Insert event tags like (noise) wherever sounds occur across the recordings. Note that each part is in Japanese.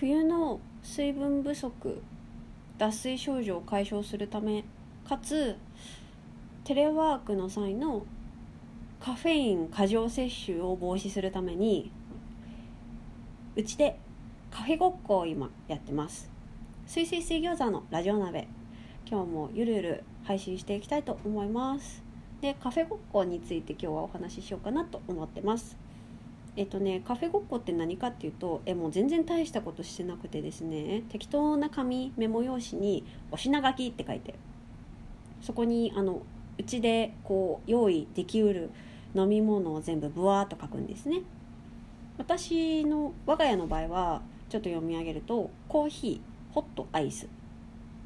冬の水分不足脱水症状を解消するためかつテレワークの際のカフェイン過剰摂取を防止するためにうちでカフェごっこを今やってます。水水水餃子のラジオ鍋。今日もゆるゆる配信していきたいと思います。でカフェごっこについて今日はお話ししようかなと思ってます。えっとねカフェごっこって何かっていうとえもう全然大したことしてなくてですね適当な紙メモ用紙に「お品書き」って書いてそこにあのうちでこう用意できうる飲み物を全部ブワーっと書くんですね。私の我が家の場合はちょっと読み上げるとコーヒーホットアイス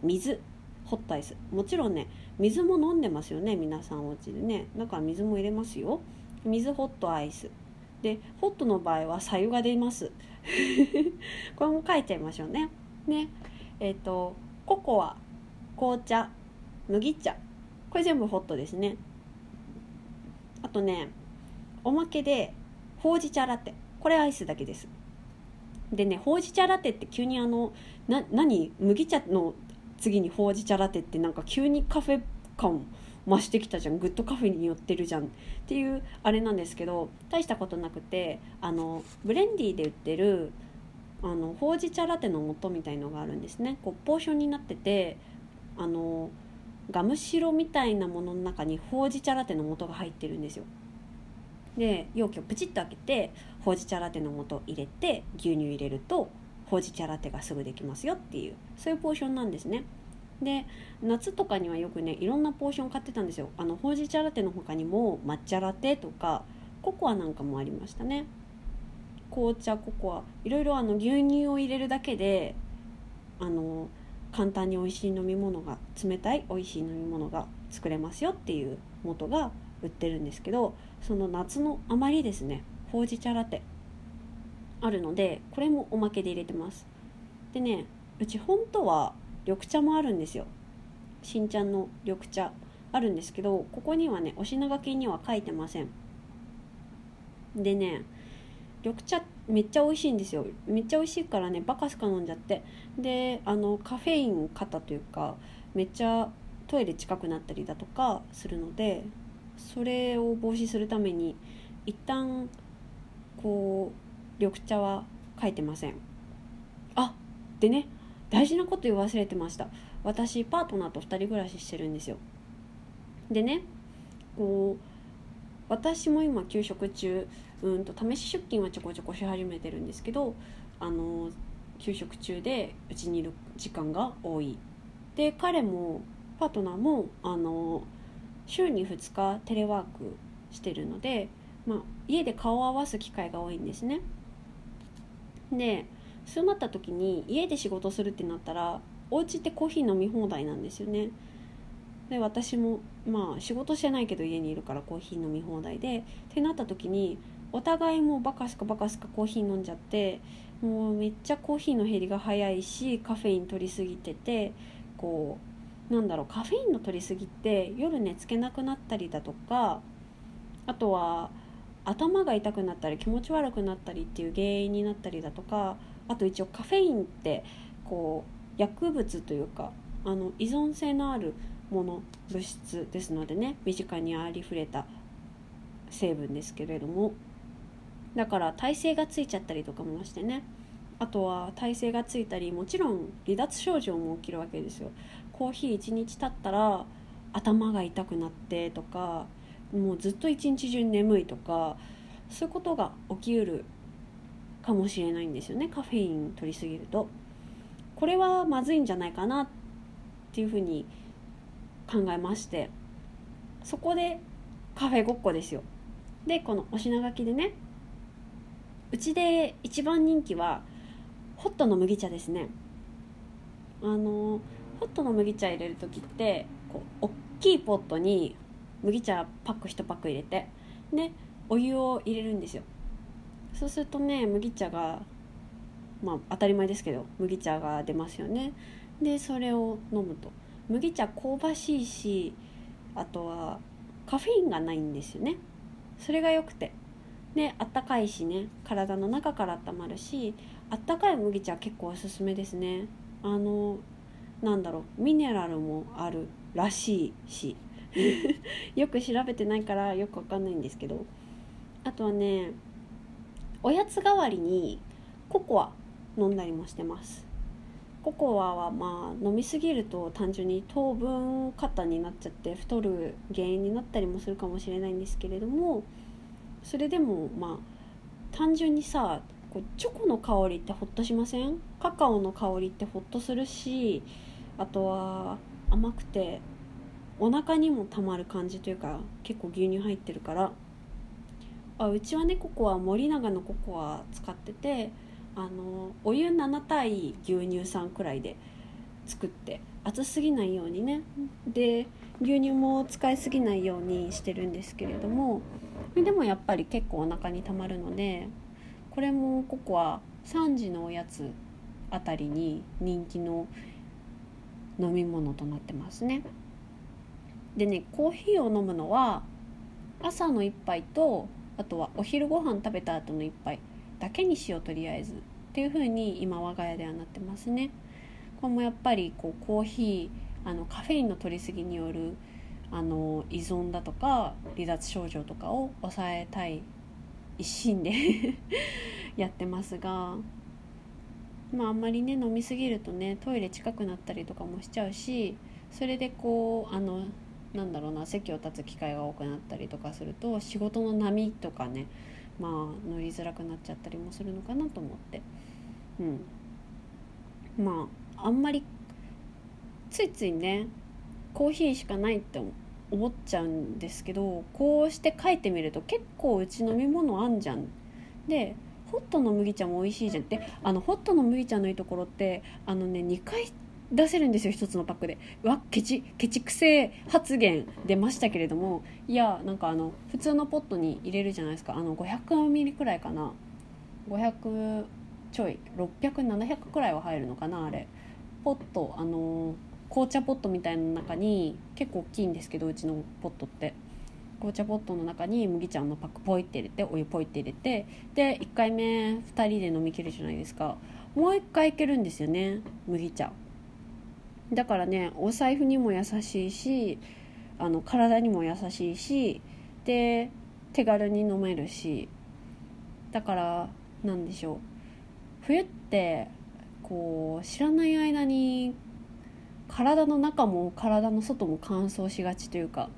水ホットアイス。もちろんね水も飲んでますよね皆さんお家でね。だから水も入れますよ。水ホットアイス。でホットの場合は白湯が出ます。(laughs) これも書いちゃいましょうね。ねえっ、ー、とココア紅茶麦茶。これ全部ホットですね。あとねおまけでほうじ茶ラテ。これアイスだけです。でねほうじ茶ラテって急にあのな何？麦茶の次にほうじ茶ラテってなんか急にカフェ感増してきたじゃん。グッドカフェに寄ってるじゃん。っていうあれなんですけど大したことなくてあのブレンディーで売ってるあのほうじ茶ラテの素みたいのがあるんですね。こうポーションになっててあのガムシロみたいなものの中にほうじ茶ラテの素が入ってるんですよ。で容器をプチッと開けてほうじ茶ラテの素入れて牛乳入れるとほうじ茶ラテがすぐできますよっていうそういうポーションなんですね。で夏とかにはよくねいろんなポーション買ってたんですよ。あのほうじ茶ラテの他にも抹茶ラテとかココアなんかもありましたね。紅茶ココアいろいろあの牛乳を入れるだけであの簡単に美味しい飲み物が冷たい美味しい飲み物が作れますよっていう元が売ってるんですけどその夏の余りですねほうじ茶ラテあるのでこれもおまけで入れてます。でねうち本当は緑茶もあるんですよ。新ちゃんの緑茶。あるんですけどここにはねお品書きには書いてません。でね緑茶めっちゃ美味しいんですよ。めっちゃ美味しいからねバカすか飲んじゃって。であのカフェイン型というかめっちゃトイレ近くなったりだとかするのでそれを防止するために一旦こう緑茶は書いてません。あでね大事なこと言い忘れてました。私パートナーと2人暮らししてるんですよ。でねこう私も今休職中うんと試し出勤はちょこちょこし始めてるんですけどあの休職中でうちにいる時間が多い。で彼もパートナーもあの週に2日テレワークしてるので、まあ、家で顔を合わす機会が多いんですね。でそうなった時に家で仕事するってなったらお家ってコーヒー飲み放題なんですよね。で私もまあ仕事してないけど家にいるからコーヒー飲み放題で。ってなった時にお互いもバカすかバカすかコーヒー飲んじゃってもうめっちゃコーヒーの減りが早いしカフェイン取りすぎててこうなんだろうカフェインの取りすぎって夜寝つけなくなったりだとかあとは頭が痛くなったり気持ち悪くなったりっていう原因になったりだとかあと一応カフェインってこう薬物というかあの依存性のあるもの物質ですのでね身近にありふれた成分ですけれども。だから耐性がついちゃったりとかもしてね。あとは耐性がついたりもちろん離脱症状も起きるわけですよ。コーヒー1日経ったら頭が痛くなってとかもうずっと一日中眠いとかそういうことが起きうるかもしれないんですよね。カフェイン取りすぎると。これはまずいんじゃないかなっていうふうに考えましてそこでカフェごっこですよ。でこのお品書きでねうちで一番人気はホットの麦茶ですね。あのホットの麦茶入れる時ってこう大きいポットに麦茶パック1パック入れてでお湯を入れるんですよ。そうするとね麦茶がまあ当たり前ですけど麦茶が出ますよね。でそれを飲むと。麦茶香ばしいしあとはカフェインがないんですよね。それが良くて。であったかいしね体の中から温まるしあったかい麦茶結構おすすめですね。あのなんだろうミネラルもあるらしいし。(laughs) よく調べてないからよくわかんないんですけどあとはねおやつ代わりにココア飲んだりもしてます。ココアはまあ飲みすぎると単純に糖分過多になっちゃって太る原因になったりもするかもしれないんですけれどもそれでもまあ単純にさこうチョコの香りってホッとしません？カカオの香りってホッとするしあとは甘くてお腹にもたまる感じというか結構牛乳入ってるから。あうちはねココア森永のココア使っててあのお湯7対牛乳3くらいで作って熱すぎないようにね。で牛乳も使いすぎないようにしてるんですけれどもでもやっぱり結構お腹にたまるのでこれもココア3時のおやつあたりに人気の飲み物となってますね。でねコーヒーを飲むのは朝の1杯とあとはお昼ご飯食べた後の1杯だけにしようとりあえずっていう風に今我が家ではなってますね。これもやっぱりこうコーヒーあのカフェインの取りすぎによるあの依存だとか離脱症状とかを抑えたい一心で (laughs) やってますがまああんまりね飲みすぎるとねトイレ近くなったりとかもしちゃうしそれでこうあのなんだろうな席を立つ機会が多くなったりとかすると仕事の波とかねまあ乗りづらくなっちゃったりもするのかなと思って。うん。まああんまりついついねコーヒーしかないって思っちゃうんですけどこうして書いてみると結構うち飲み物あんじゃん。でホットの麦茶も美味しいじゃん。ってあのホットの麦茶のいいところってあのね2回出せるんですよ1つのパックで。うわケチケチくせ発言出ましたけれどもいやなんかあの普通のポットに入れるじゃないですか。あの500ミリくらいかな。500ちょい。600700くらいは入るのかなあれ。ポットあの紅茶ポットみたいな中に結構大きいんですけどうちのポットって。紅茶ポットの中に麦茶のパックポイって入れてお湯ポイって入れてで1回目2人で飲みきるじゃないですか。もう1回いけるんですよね麦茶。だからねお財布にも優しいしあの体にも優しいしで手軽に飲めるしだからなんでしょう冬ってこう知らない間に体の中も体の外も乾燥しがちというか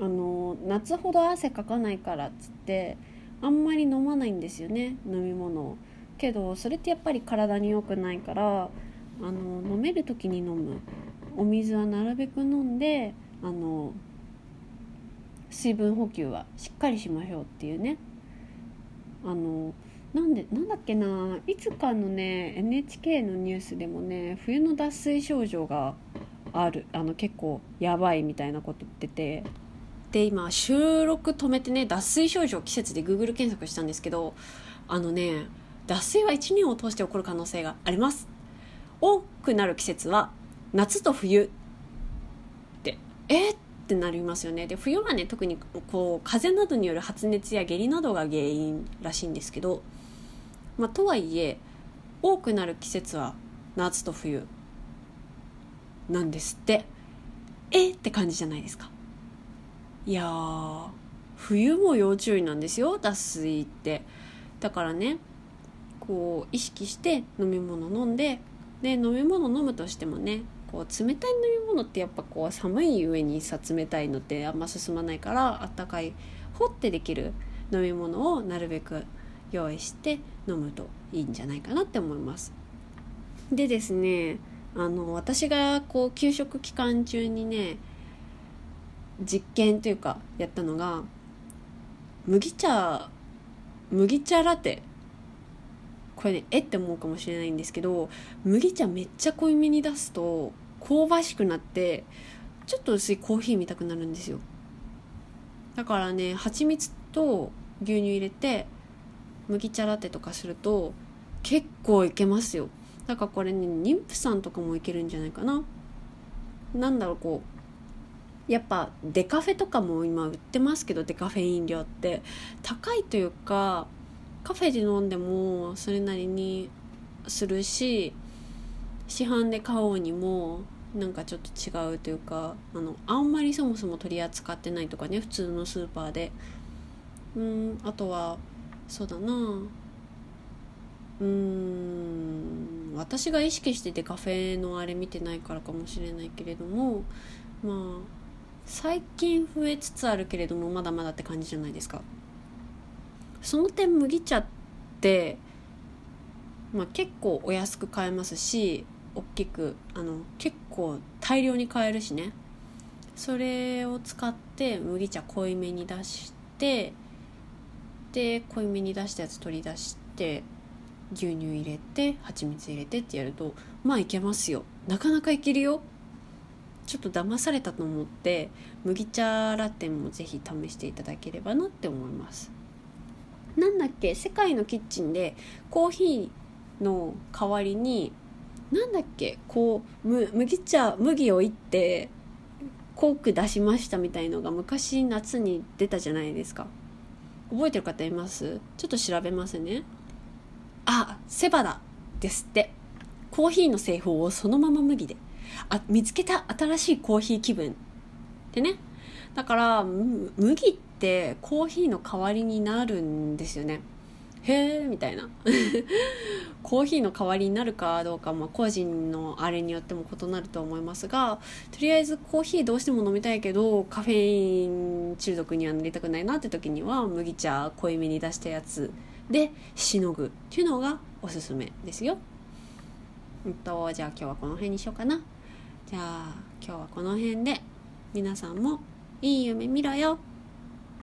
あの夏ほど汗かかないからっつってあんまり飲まないんですよね飲み物を。けどそれってやっぱり体に良くないからあの飲める時に飲むお水はなるべく飲んであの水分補給はしっかりしましょうっていうね。あのなんでなんだっけないつかのね NHK のニュースでもね冬の脱水症状がある。あの結構やばいみたいなこと言ってて。で今収録止めてね脱水症状季節で Google 検索したんですけどあのね脱水は1年を通して起こる可能性があります。多くなる季節は夏と冬って。えってなりますよね。で冬はね特にこう風邪などによる発熱や下痢などが原因らしいんですけど、まあ、とはいえ多くなる季節は夏と冬なんですって。えって感じじゃないですか。いや冬も要注意なんですよ。脱水って。だからねこう意識して飲み物飲んでで飲み物飲むとしてもねこう冷たい飲み物ってやっぱこう寒い上にさ冷たいのってあんま進まないからあったかいホッてできる飲み物をなるべく用意して飲むといいんじゃないかなって思います。でですねあの私がこう給食期間中にね実験というかやったのが麦茶麦茶ラテこれねえって思うかもしれないんですけど麦茶めっちゃ濃いめに出すと香ばしくなってちょっと薄いコーヒー見たくなるんですよ。だからね蜂蜜と牛乳入れて麦茶ラテとかすると結構いけますよ。だからこれね妊婦さんとかもいけるんじゃないかな。なんだろうこうやっぱデカフェとかも今売ってますけどデカフェ飲料って。高いというかカフェで飲んでもそれなりにするし市販で買おうにもなんかちょっと違うというかあのあんまりそもそも取り扱ってないとかね普通のスーパーで。うんあとはそうだな。うん私が意識してデカフェのあれ見てないからかもしれないけれどもまあ最近増えつつあるけれどもまだまだって感じじゃないですか。その点麦茶って、まあ、結構お安く買えますし大きくあの結構大量に買えるしね。それを使って麦茶濃いめに出してで濃いめに出したやつ取り出して牛乳入れて蜂蜜入れてってやるとまあいけますよ。なかなかいけるよ。ちょっと騙されたと思って麦茶ラテンもぜひ試していただければなって思います。なんだっけ？世界のキッチンでコーヒーの代わりになんだっけ？こう麦茶麦をいってコーク出しましたみたいのが昔夏に出たじゃないですか。覚えてる方います？ちょっと調べますね。あセバダですって。コーヒーの製法をそのまま麦で。あ見つけた新しいコーヒー気分。ってね。だから麦ってコーヒーの代わりになるんですよねへえみたいな (laughs) コーヒーの代わりになるかどうか、まあ、個人のあれによっても異なると思いますがとりあえずコーヒーどうしても飲みたいけどカフェイン中毒にはなりたくないなって時には麦茶濃いめに出したやつでしのぐっていうのがおすすめですよ。うんとじゃあ今日はこの辺にしようかな。じゃあ今日はこの辺で皆さんもいい夢見ろよ。